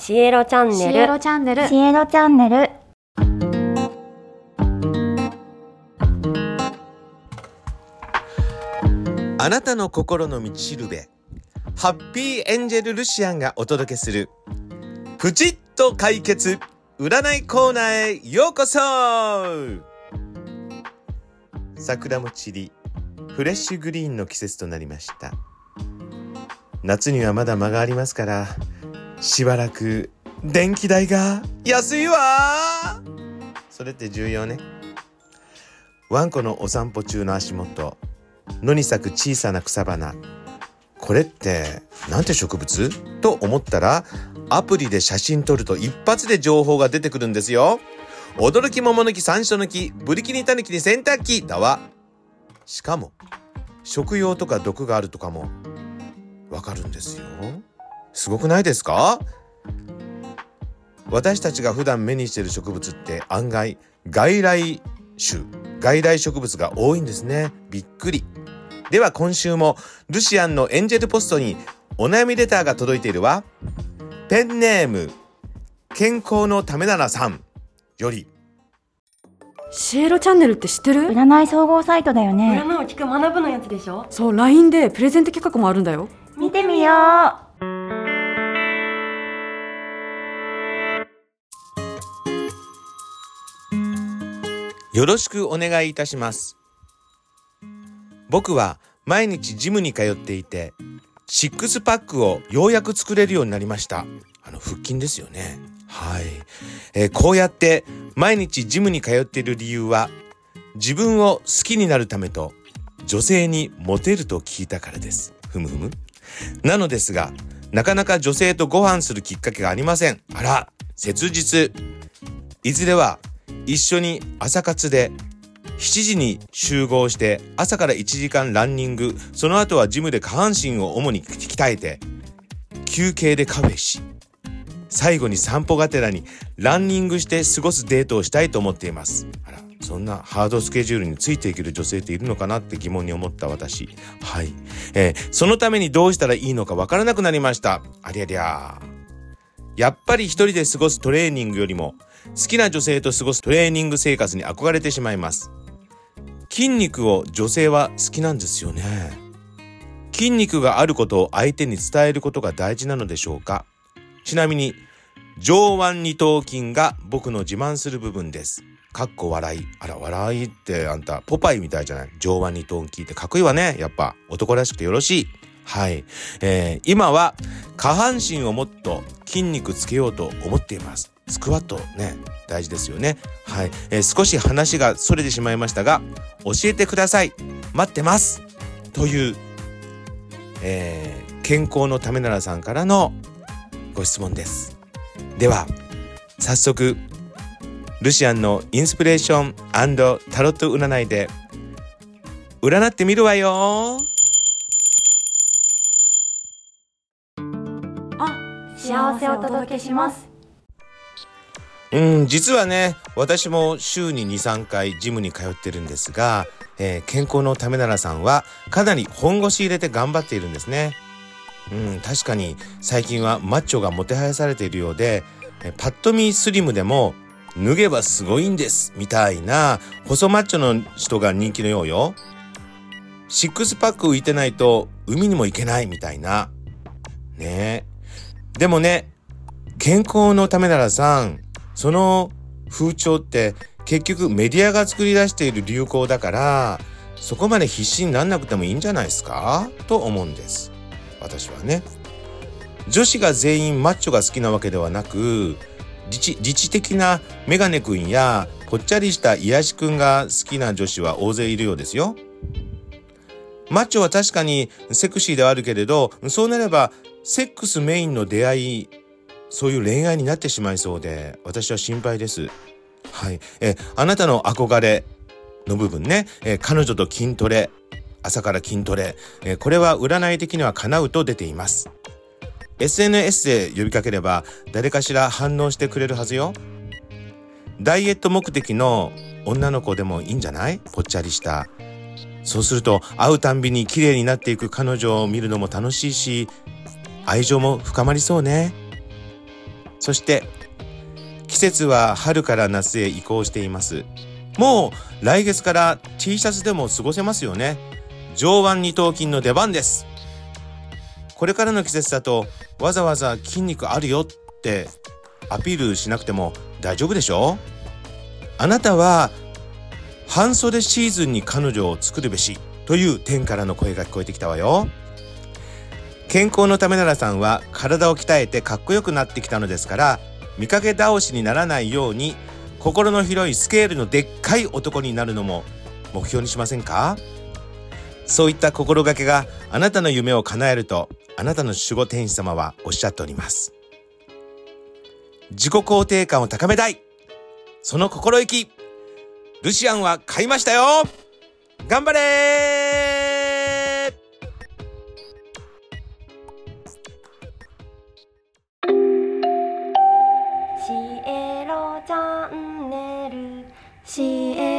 シエロチャンシエネルロチャンネル。シエロチャンネル。あなたの心の道しるべ。ハッピーエンジェルルシアンがお届けする。プチッと解決。占いコーナーへようこそ。桜も散りフレッシュグリーンの季節となりました。夏にはまだ間がありますからしばらく電気代が安いわ。それって重要ね。ワンコのお散歩中の足元野に咲く小さな草花。これってなんて植物？と思ったらアプリで写真撮ると一発で情報が出てくるんですよ。驚き桃の木山椒の木ブリキニタヌキに洗濯機だわ。しかも食用とか毒があるとかもわかるんですよ。すごくないですか？私たちが普段目にしている植物って案外外来種外来植物が多いんですね。びっくり。では今週もルシアンのエンジェルポストにお悩みレターが届いているわ。ペンネーム健康のためならさんより。シエロチャンネルって知ってる？占い総合サイトだよね。占いを聞く学ぶのやつでしょ？そう LINE でプレゼント企画もあるんだよ。見てみようよろしくお願いいたします。僕は毎日ジムに通っていてシックスパックをようやく作れるようになりました。あの腹筋ですよね。はい、えーこうやって毎日ジムに通っている理由は自分を好きになるためと女性にモテると聞いたからです。ふむふむ。なのですがなかなか女性とご飯するきっかけがありません。あら切実。いずれは一緒に朝活で7時に集合して朝から1時間ランニング。その後はジムで下半身を主に鍛えて休憩でカフェし最後に散歩がてらにランニングして過ごすデートをしたいと思っています。あらそんなハードスケジュールについていける女性っているのかなって疑問に思った私。はい、えーそのためにどうしたらいいのかわからなくなりました。ありゃりゃやっぱり一人で過ごすトレーニングよりも好きな女性と過ごすトレーニング生活に憧れてしまいます。筋肉を女性は好きなんですよね。筋肉があることを相手に伝えることが大事なのでしょうか。ちなみに上腕二頭筋が僕の自慢する部分です。かっこ笑い。あら笑いってあんたポパイみたいじゃない？上腕二頭筋ってかっこいいわね。やっぱ男らしくてよろしい。はい、えー今は下半身をもっと筋肉つけようと思っています。スクワットね大事ですよね。はい、えー少し話がそれてしまいましたが教えてください。待ってます。という、えー健康のためならさんからのご質問です。では早速ルシアンのインスピレーションタロット占いで占ってみるわよ。幸せをお届けします。うん実はね私も週に23回ジムに通ってるんですが、えー健康のためならさんはかなり本腰入れて頑張っているんですね。うん確かに最近はマッチョがもてはやされているようでえパッと見スリムでも脱げばすごいんですみたいな細マッチョの人が人気のようよ。シックスパック浮いてないと海にも行けないみたいな。ね。えでもね健康のためならさんその風潮って結局メディアが作り出している流行だからそこまで必死になんなくてもいいんじゃないですか？と思うんです。私はね。女子が全員マッチョが好きなわけではなく理知理知的なメガネくんやぽっちゃりした癒しくんが好きな女子は大勢いるようですよ。マッチョは確かにセクシーではあるけれどそうなればセックスメインの出会いそういう恋愛になってしまいそうで私は心配です。はい、えあなたの憧れの部分ね、え彼女と筋トレ朝から筋トレ、えこれは占い的には叶うと出ています。SNS で呼びかければ誰かしら反応してくれるはずよ。ダイエット目的の女の子でもいいんじゃない？ぽっちゃりした。そうすると会うたんびに綺麗になっていく彼女を見るのも楽しいし愛情も深まりそうね。そして季節は春から夏へ移行しています。もう来月から T シャツでも過ごせますよね。上腕二頭筋の出番です。これからの季節だとわざわざ筋肉あるよってアピールしなくても大丈夫でしょ？あなたは半袖シーズンに彼女を作るべしという天からの声が聞こえてきたわよ。健康のためならさんは体を鍛えてかっこよくなってきたのですから見かけ倒しにならないように心の広いスケールのでっかい男になるのも目標にしませんか？そういった心がけがあなたの夢を叶えるとあなたの守護天使様はおっしゃっております。自己肯定感を高めたい。その心意気。ルシアンは買いましたよ。頑張れシエロチャンネル。シエ